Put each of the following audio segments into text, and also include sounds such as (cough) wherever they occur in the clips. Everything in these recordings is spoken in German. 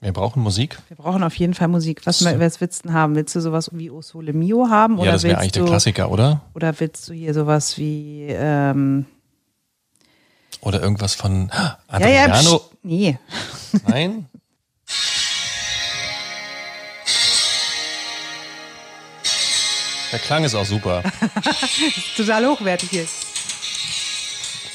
Wir brauchen Musik. Wir brauchen auf jeden Fall Musik. Was, was willst du denn haben? Willst du sowas wie O Sole Mio haben? Ja, das wäre eigentlich du, der Klassiker, oder? Oder willst du hier sowas wie ähm, Oder irgendwas von Ja, ja, Adriano. psch, nee. Nein? (laughs) Der Klang ist auch super. (laughs) Total hochwertig hier.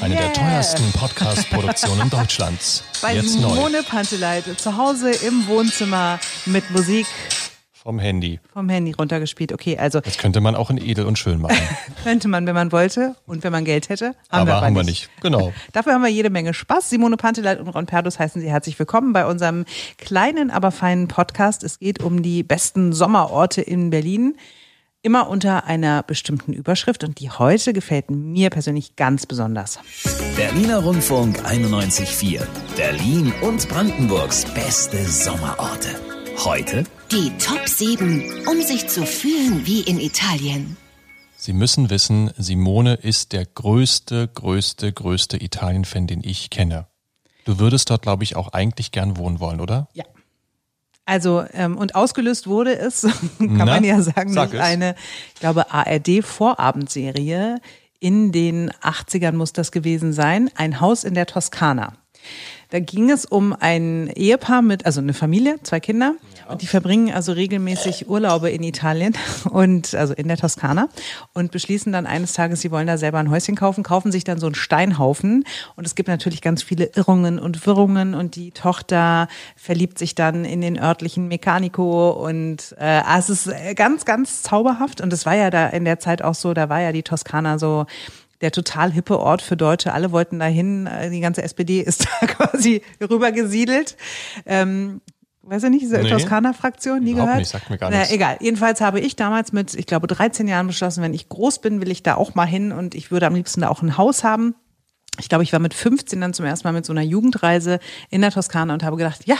Eine der Yeah. teuersten Podcast-Produktionen (laughs) Deutschlands. Bei Jetzt neu. Simone Panteleit zu Hause im Wohnzimmer mit Musik Vom Handy. vom Handy runtergespielt. Okay, also Das könnte man auch in edel und schön machen. (laughs) könnte man, wenn man wollte und wenn man Geld hätte. Haben aber wir aber haben wir nicht. Genau. (laughs) Dafür haben wir jede Menge Spaß. Simone Panteleit und Ron Perdus heißen Sie herzlich willkommen bei unserem kleinen, aber feinen Podcast. Es geht um die besten Sommerorte in Berlin. Immer unter einer bestimmten Überschrift und die heute gefällt mir persönlich ganz besonders. Berliner Rundfunk 91.4. Berlin und Brandenburgs beste Sommerorte. Heute Die Top 7, um sich zu fühlen wie in Italien. Sie müssen wissen, Simone ist der größte, größte, größte Italien-Fan, den ich kenne. Du würdest dort, glaube ich, auch eigentlich gern wohnen wollen, oder? Ja. Also, ähm, und ausgelöst wurde es, (laughs) kann Na, man ja sagen, sag durch eine, ich glaube, ARD-Vorabendserie. In den 80ern muss das gewesen sein. Ein Haus in der Toskana. Da ging es um ein Ehepaar mit, also eine Familie, zwei Kinder. Die verbringen also regelmäßig Urlaube in Italien (laughs) und also in der Toskana und beschließen dann eines Tages, sie wollen da selber ein Häuschen kaufen, kaufen sich dann so einen Steinhaufen. Und es gibt natürlich ganz viele Irrungen und Wirrungen und die Tochter verliebt sich dann in den örtlichen Mecanico und äh, es ist äh, ganz, ganz zauberhaft. Und es war ja da in der Zeit auch so, da war ja die Toskana so der total hippe Ort für Deutsche. Alle wollten dahin. Äh, Die ganze SPD ist (laughs) da quasi rübergesiedelt. Ähm, weiß ich nicht, diese Nee. Toskana-Fraktion, nie gehört? nicht, sagt mir gar Na, nichts. egal. Jedenfalls habe ich damals mit, ich glaube, 13 Jahren beschlossen, wenn ich groß bin, will ich da auch mal hin und ich würde am liebsten da auch ein Haus haben. Ich glaube, ich war mit 15 dann zum ersten Mal mit so einer Jugendreise in der Toskana und habe gedacht, ja,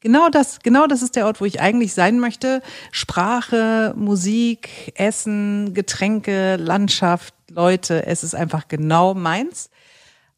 genau das, genau das ist der Ort, wo ich eigentlich sein möchte. Sprache, Musik, Essen, Getränke, Landschaft, Leute, es ist einfach genau meins.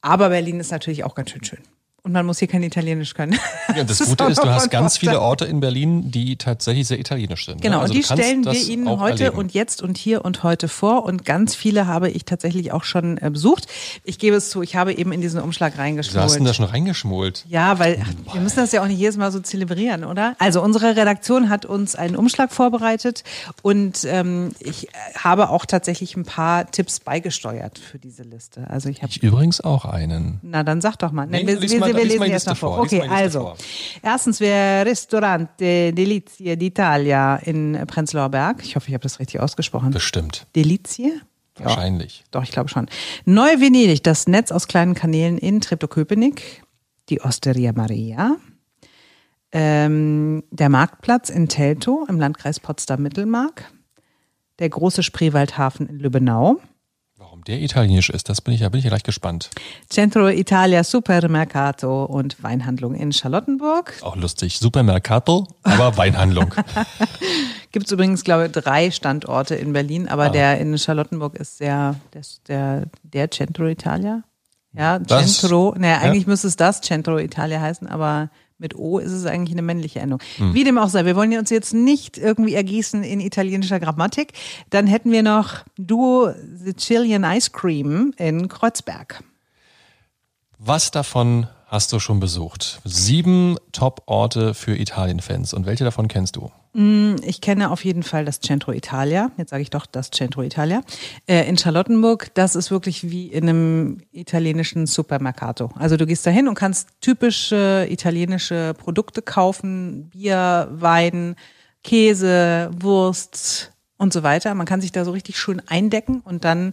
Aber Berlin ist natürlich auch ganz schön schön. Und man muss hier kein Italienisch können. (laughs) Ja, das ist Gute ist, du hast ganz viele. Orte in Berlin, die tatsächlich sehr italienisch sind. ne? Genau, Also und die stellen wir das Ihnen heute erleben. und jetzt und hier und heute vor. Und ganz viele habe ich tatsächlich auch schon äh, besucht. Ich gebe es zu, ich habe eben in diesen Umschlag Du hast denn da reingeschmult. schon reingeschmult. Ja, weil ach, wir müssen das ja auch nicht jedes Mal so zelebrieren, oder? Also unsere Redaktion hat uns einen Umschlag vorbereitet und ähm, ich äh, habe auch tatsächlich ein paar Tipps beigesteuert für diese Liste. Also ich habe Ich übrigens auch einen. na, dann sag doch mal. Nee, wir, wir, mal- wir lies lesen mal die erst Liste mal vor. vor, Okay, also. vor. Erstens wäre Ristorante Delizie d'Italia in Prenzlauer Berg. Ich hoffe, ich habe das richtig ausgesprochen. Bestimmt. Delizie? Ja, Wahrscheinlich. doch, ich glaube schon. Neu-Venedig, das Netz aus kleinen Kanälen in Treptow-Köpenick. Die Osteria Maria. Ähm, der Marktplatz in Teltow im Landkreis Potsdam-Mittelmark. Der große Spreewaldhafen in Lübbenau. Der italienisch ist, das bin ich, da bin ich ja gleich gespannt. Centro Italia Supermercato und Weinhandlung in Charlottenburg. Auch lustig. Supermercato, aber (laughs) Weinhandlung. (laughs) Gibt es übrigens, glaube ich, drei Standorte in Berlin, aber Ah. der in Charlottenburg ist sehr, der, der, der Centro Italia. Ja, Das- Centro, naja, eigentlich müsste es das Centro Italia heißen, aber mit O ist es eigentlich eine männliche Endung. Hm. Wie dem auch sei, wir wollen uns jetzt nicht irgendwie ergießen in italienischer Grammatik. Dann hätten wir noch Duo Sicilian Ice Cream in Kreuzberg. Was davon hast du schon besucht? Sieben Top-Orte für Italien-Fans. Und welche davon kennst du? Ich kenne auf jeden Fall das Centro Italia. Jetzt sage ich doch das Centro Italia. Äh, in Charlottenburg, das ist wirklich wie in einem italienischen Supermercato. Also du gehst dahin und kannst typische italienische Produkte kaufen. Bier, Wein, Käse, Wurst und so weiter. Man kann sich da so richtig schön eindecken und dann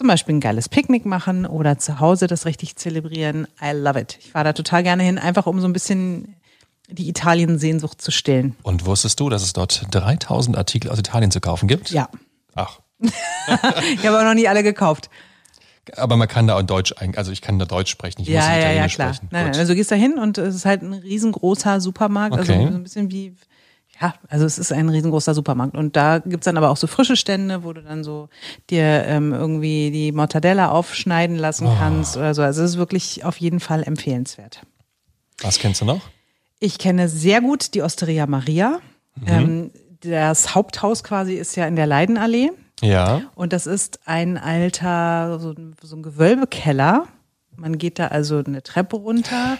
zum Beispiel ein geiles Picknick machen oder zu Hause das richtig zelebrieren. I love it. Ich fahre da total gerne hin, einfach um so ein bisschen die Italien-Sehnsucht zu stillen. Und wusstest du, dass es dort 3000 Artikel aus Italien zu kaufen gibt? Ja. Ach. (laughs) Ich habe auch noch nie alle gekauft. Aber man kann da auch Deutsch, also ich kann da Deutsch sprechen, ich muss ja, nicht ja, ja, Italienisch klar. sprechen. Nein, nein, also du gehst da hin und es ist halt ein riesengroßer Supermarkt. Okay. Also so ein bisschen wie, ja, also es ist ein riesengroßer Supermarkt. Und da gibt's dann aber auch so frische Stände, wo du dann so dir ähm, irgendwie die Mortadella aufschneiden lassen Oh. kannst oder so. Also es ist wirklich auf jeden Fall empfehlenswert. Was kennst du noch? Ich kenne sehr gut die Osteria Maria. Ähm, das Haupthaus quasi ist ja in der Leidenallee. Ja. Und das ist ein alter, so so ein Gewölbekeller. Man geht da also eine Treppe runter.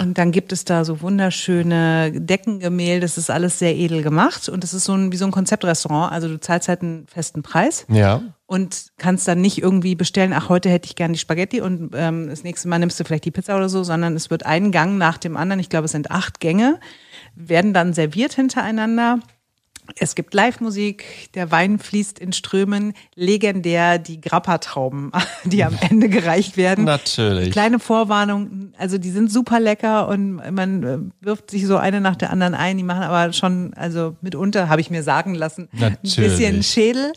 Und dann gibt es da so wunderschöne Deckengemälde. Das ist alles sehr edel gemacht. Und das ist so ein, wie so ein Konzeptrestaurant. Also du zahlst halt einen festen Preis Ja. und kannst dann nicht irgendwie bestellen, ach, heute hätte ich gern die Spaghetti und ähm, das nächste Mal nimmst du vielleicht die Pizza oder so, sondern es wird ein Gang nach dem anderen, ich glaube, es sind acht Gänge, werden dann serviert hintereinander. Es gibt Live-Musik, der Wein fließt in Strömen, legendär die Grappa-Trauben, (laughs) die am Ende gereicht werden. Natürlich. Kleine Vorwarnung, also die sind super lecker und man äh, wirft sich so eine nach der anderen ein. Die machen aber schon, also mitunter, habe ich mir sagen lassen, ein bisschen Natürlich. Schädel.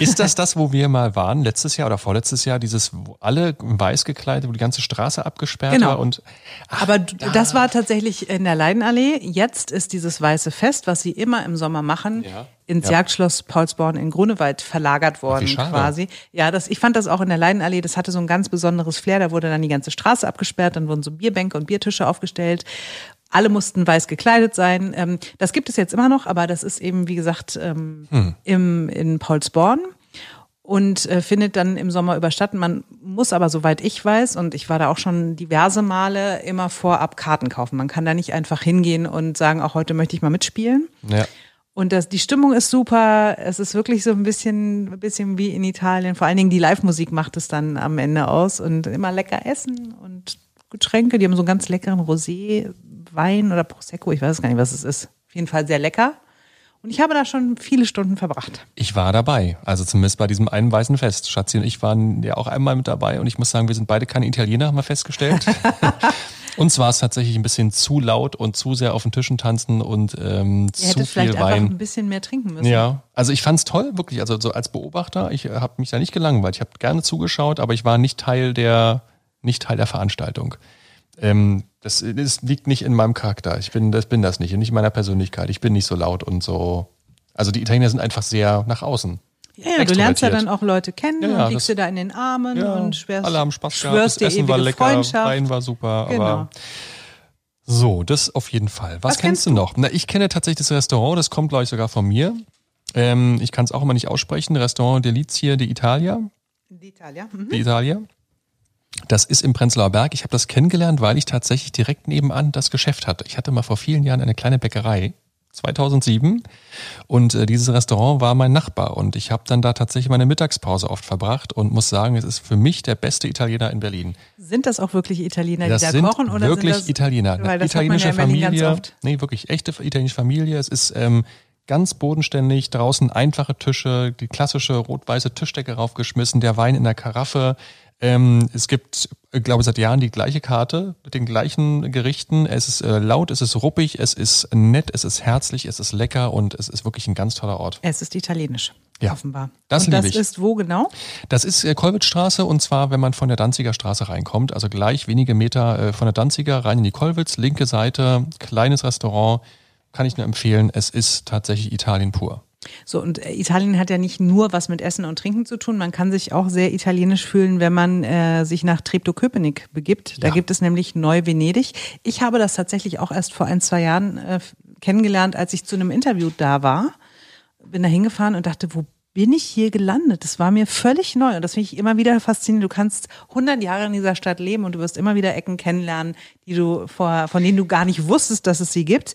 Ist das (laughs) das, wo wir mal waren, letztes Jahr oder vorletztes Jahr, dieses, wo alle weiß gekleidet, wo die ganze Straße abgesperrt Genau. war und Aber d- das war tatsächlich in der Leidenallee. Jetzt ist dieses Weiße Fest, was sie immer im Sommer machen, Ja. ins Ja. Jagdschloss Paulsborn in Grunewald verlagert worden schade. quasi. Ja, das, ich fand das auch in der Leidenallee, das hatte so ein ganz besonderes Flair. Da wurde dann die ganze Straße abgesperrt, dann wurden so Bierbänke und Biertische aufgestellt. Alle mussten weiß gekleidet sein. Ähm, das gibt es jetzt immer noch, aber das ist eben, wie gesagt, ähm, Hm. im, in Paulsborn und äh, findet dann im Sommer überstatten. Man muss aber, soweit ich weiß, und ich war da auch schon diverse Male, immer vorab Karten kaufen. Man kann da nicht einfach hingehen und sagen, auch heute möchte ich mal mitspielen. ja. Und das, die Stimmung ist super. Es ist wirklich so ein bisschen, ein bisschen wie in Italien. Vor allen Dingen die Live-Musik macht es dann am Ende aus und immer lecker essen und Getränke. Die haben so einen ganz leckeren Rosé, Wein oder Prosecco. Ich weiß gar nicht, was es ist. Auf jeden Fall sehr lecker. Und ich habe da schon viele Stunden verbracht. Ich war dabei, also zumindest bei diesem einen weißen Fest. Schatzi und ich waren ja auch einmal mit dabei und ich muss sagen, wir sind beide keine Italiener, haben wir festgestellt. (laughs) Uns war es tatsächlich ein bisschen zu laut und zu sehr auf den Tischen tanzen und ähm, Ihr zu hättet vielleicht viel einfach Wein. ein bisschen mehr trinken müssen. Ja, also ich fand's toll, wirklich. Also so als Beobachter, ich habe mich da nicht gelangweilt. Ich habe gerne zugeschaut, aber ich war nicht Teil der, nicht Teil der Veranstaltung. Ähm, das, das liegt nicht in meinem Charakter. Ich bin das, bin das nicht, nicht in meiner Persönlichkeit. Ich bin nicht so laut und so. Also die Italiener sind einfach sehr nach außen. Ja, ja, du lernst ja dann auch Leute kennen Ja, ja, und liegst dir da in den Armen und schwörst, alle haben Spaß gehabt, schwörst das dir Essen war lecker, Freundschaft. Wein war super, Genau. aber so, das auf jeden Fall. Was, Was kennst kennst du noch? Na, ich kenne tatsächlich das Restaurant, das kommt glaube ich sogar von mir. Ähm, ich kann es auch immer nicht aussprechen. Restaurant Delizia di Italia. Die Italia. Mhm. Die Italia. Das ist im Prenzlauer Berg. Ich habe das kennengelernt, weil ich tatsächlich direkt nebenan das Geschäft hatte. Ich hatte mal vor vielen Jahren eine kleine Bäckerei, 2007. Und äh, dieses Restaurant war mein Nachbar. Und ich habe dann da tatsächlich meine Mittagspause oft verbracht und muss sagen, es ist für mich der beste Italiener in Berlin. Sind das auch wirklich Italiener, Das die da sind kochen? Oder wirklich sind das, Italiener. Weil das italienische man ja Familie. Ganz oft. Nee, wirklich echte italienische Familie. Es ist ähm, ganz bodenständig, draußen einfache Tische, die klassische rot-weiße Tischdecke raufgeschmissen, der Wein in der Karaffe. Ähm, es gibt, ich glaube, seit Jahren die gleiche Karte mit den gleichen Gerichten. Es ist äh, laut, es ist ruppig, es ist nett, es ist herzlich, es ist lecker und es ist wirklich ein ganz toller Ort. Es ist italienisch, Ja, offenbar. das und das ich. ist wo genau? Das ist äh, Kollwitzstraße und zwar, wenn man von der Danziger Straße reinkommt, also gleich wenige Meter äh, von der Danziger rein in die Kollwitz, linke Seite, kleines Restaurant, kann ich nur empfehlen. Es ist tatsächlich Italien pur. So, und äh, Italien hat ja nicht nur was mit Essen und Trinken zu tun. Man kann sich auch sehr italienisch fühlen, wenn man äh, sich nach Treptow-Köpenick begibt. Da Ja. gibt es nämlich Neu-Venedig. Ich habe das tatsächlich auch erst vor ein, zwei Jahren äh, kennengelernt, als ich zu einem Interview da war. Bin da hingefahren und dachte, wo bin ich hier gelandet? Das war mir völlig neu und das finde ich immer wieder faszinierend. Du kannst 100 Jahre in dieser Stadt leben und du wirst immer wieder Ecken kennenlernen, die du vor, von denen du gar nicht wusstest, dass es sie gibt.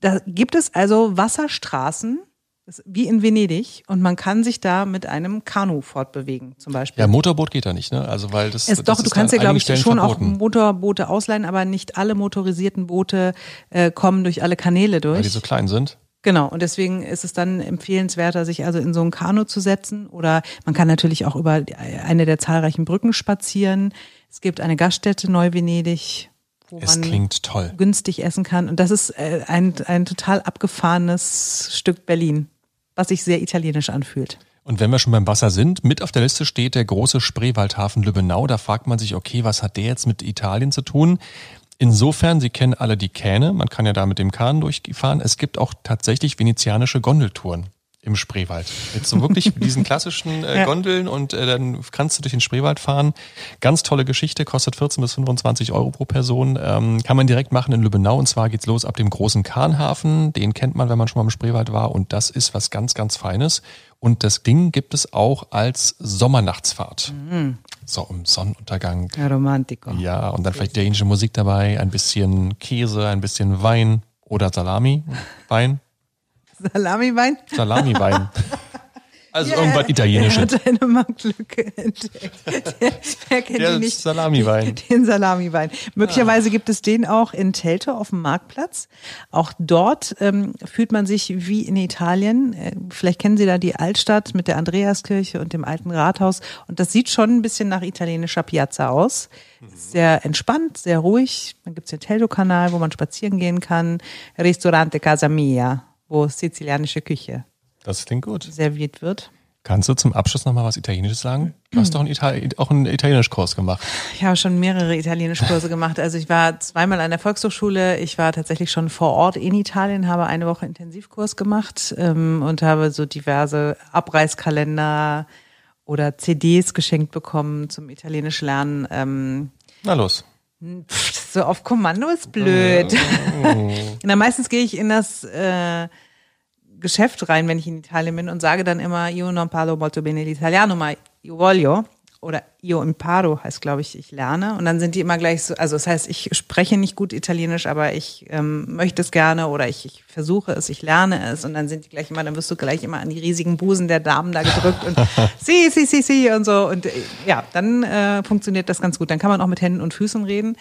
Da gibt es also Wasserstraßen, das ist wie in Venedig und man kann sich da mit einem Kanu fortbewegen, zum Beispiel. Ja, Motorboot geht da nicht, ne? Also weil das, es, das doch, ist du kannst an ja, glaube ich, Stellen schon verboten, auch Motorboote ausleihen, aber nicht alle motorisierten Boote äh, kommen durch alle Kanäle durch. weil die so klein sind. Genau, und deswegen ist es dann empfehlenswerter, sich also in so ein Kanu zu setzen. Oder man kann natürlich auch über eine der zahlreichen Brücken spazieren. Es gibt eine Gaststätte Neu-Venedig, wo Es man klingt toll. günstig essen kann. Und das ist äh, ein, ein total abgefahrenes Stück Berlin, was sich sehr italienisch anfühlt. Und wenn wir schon beim Wasser sind, mit auf der Liste steht der große Spreewaldhafen Lübbenau. Da fragt man sich, okay, was hat der jetzt mit Italien zu tun? Insofern, Sie kennen alle die Kähne, man kann ja da mit dem Kahn durchfahren. Es gibt auch tatsächlich venezianische Gondeltouren im Spreewald. Mit so wirklich (laughs) diesen klassischen äh. Gondeln und äh, dann kannst du durch den Spreewald fahren. Ganz tolle Geschichte, kostet 14 bis 25 Euro pro Person. Ähm, kann man direkt machen in Lübbenau und zwar geht's los ab dem großen Kahnhafen. Den kennt man, wenn man schon mal im Spreewald war und das ist was ganz, ganz Feines. Und das Ding gibt es auch als Sommernachtsfahrt. So im Sonnenuntergang. Ja, Romantico. Ja, und dann vielleicht dänische Musik dabei, ein bisschen Käse, ein bisschen Wein oder Salami, Wein, Salami-Wein? Salami-Wein. (laughs) Also Ja, irgendwas Er Italienisches. hat eine Marktlücke entdeckt. (laughs) Der, wer kennt Der ihn nicht? Salami-Wein. Den Salami-Wein. Möglicherweise gibt es den auch in Teltow auf dem Marktplatz. Auch dort ähm, fühlt man sich wie in Italien. Äh, Vielleicht kennen Sie da die Altstadt mit der Andreaskirche und dem alten Rathaus. Und das sieht schon ein bisschen nach italienischer Piazza aus. Ist Sehr entspannt, sehr ruhig. Dann gibt es den Teltow-Kanal, wo man spazieren gehen kann. Ristorante Casa Mia, wo sizilianische Küche Das klingt gut. serviert wird. Kannst du zum Abschluss nochmal was Italienisches sagen? Du hast doch einen, Itali auch einen Italienischkurs gemacht. Ich habe schon mehrere Italienischkurse gemacht. Also ich war zweimal an der Volkshochschule. Ich war tatsächlich schon vor Ort in Italien, habe eine Woche Intensivkurs gemacht ähm, und habe so diverse Abreißkalender oder CDs geschenkt bekommen zum Italienisch lernen. Ähm, Na los. pff, so auf Kommando ist blöd. (laughs) Na, meistens gehe ich in das äh, Geschäft rein, wenn ich in Italien bin und sage dann immer, io non parlo molto bene l'italiano, ma io voglio. Oder io imparo heißt, glaube ich, ich lerne. Und dann sind die immer gleich so, also das heißt, ich spreche nicht gut Italienisch, aber ich ähm, möchte es gerne oder ich, ich versuche es, ich lerne es. Und dann sind die gleich immer, dann wirst du gleich immer an die riesigen Busen der Damen da gedrückt und (laughs) si, si, si, si und so. Und äh, ja, dann äh, funktioniert das ganz gut. Dann kann man auch mit Händen und Füßen reden.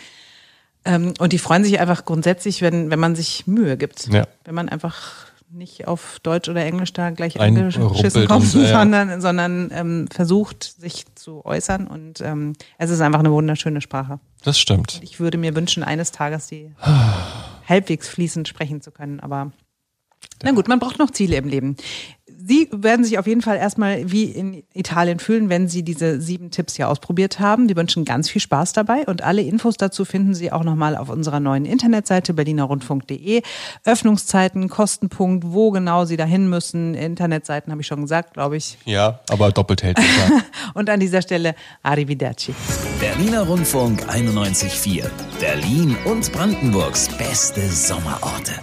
Ähm, und die freuen sich einfach grundsätzlich, wenn, wenn man sich Mühe gibt. Ja. Wenn man einfach nicht auf Deutsch oder Englisch da gleich angeschissen kommt, und, (laughs) äh, sondern, sondern ähm, versucht, sich zu äußern. Und ähm, es ist einfach eine wunderschöne Sprache. Das stimmt. Ich würde mir wünschen, eines Tages die halbwegs fließend sprechen zu können, aber na gut, man braucht noch Ziele im Leben. Sie werden sich auf jeden Fall erstmal wie in Italien fühlen, wenn Sie diese sieben Tipps hier ausprobiert haben. Wir wünschen ganz viel Spaß dabei und alle Infos dazu finden Sie auch nochmal auf unserer neuen Internetseite berlinerrundfunk.de. Öffnungszeiten, Kostenpunkt, wo genau Sie dahin müssen. Internetseiten habe ich schon gesagt, glaube ich. Ja, aber doppelt hält. Ja. (laughs) Und an dieser Stelle Arrivederci. Berliner Rundfunk 91.4. Berlin und Brandenburgs beste Sommerorte.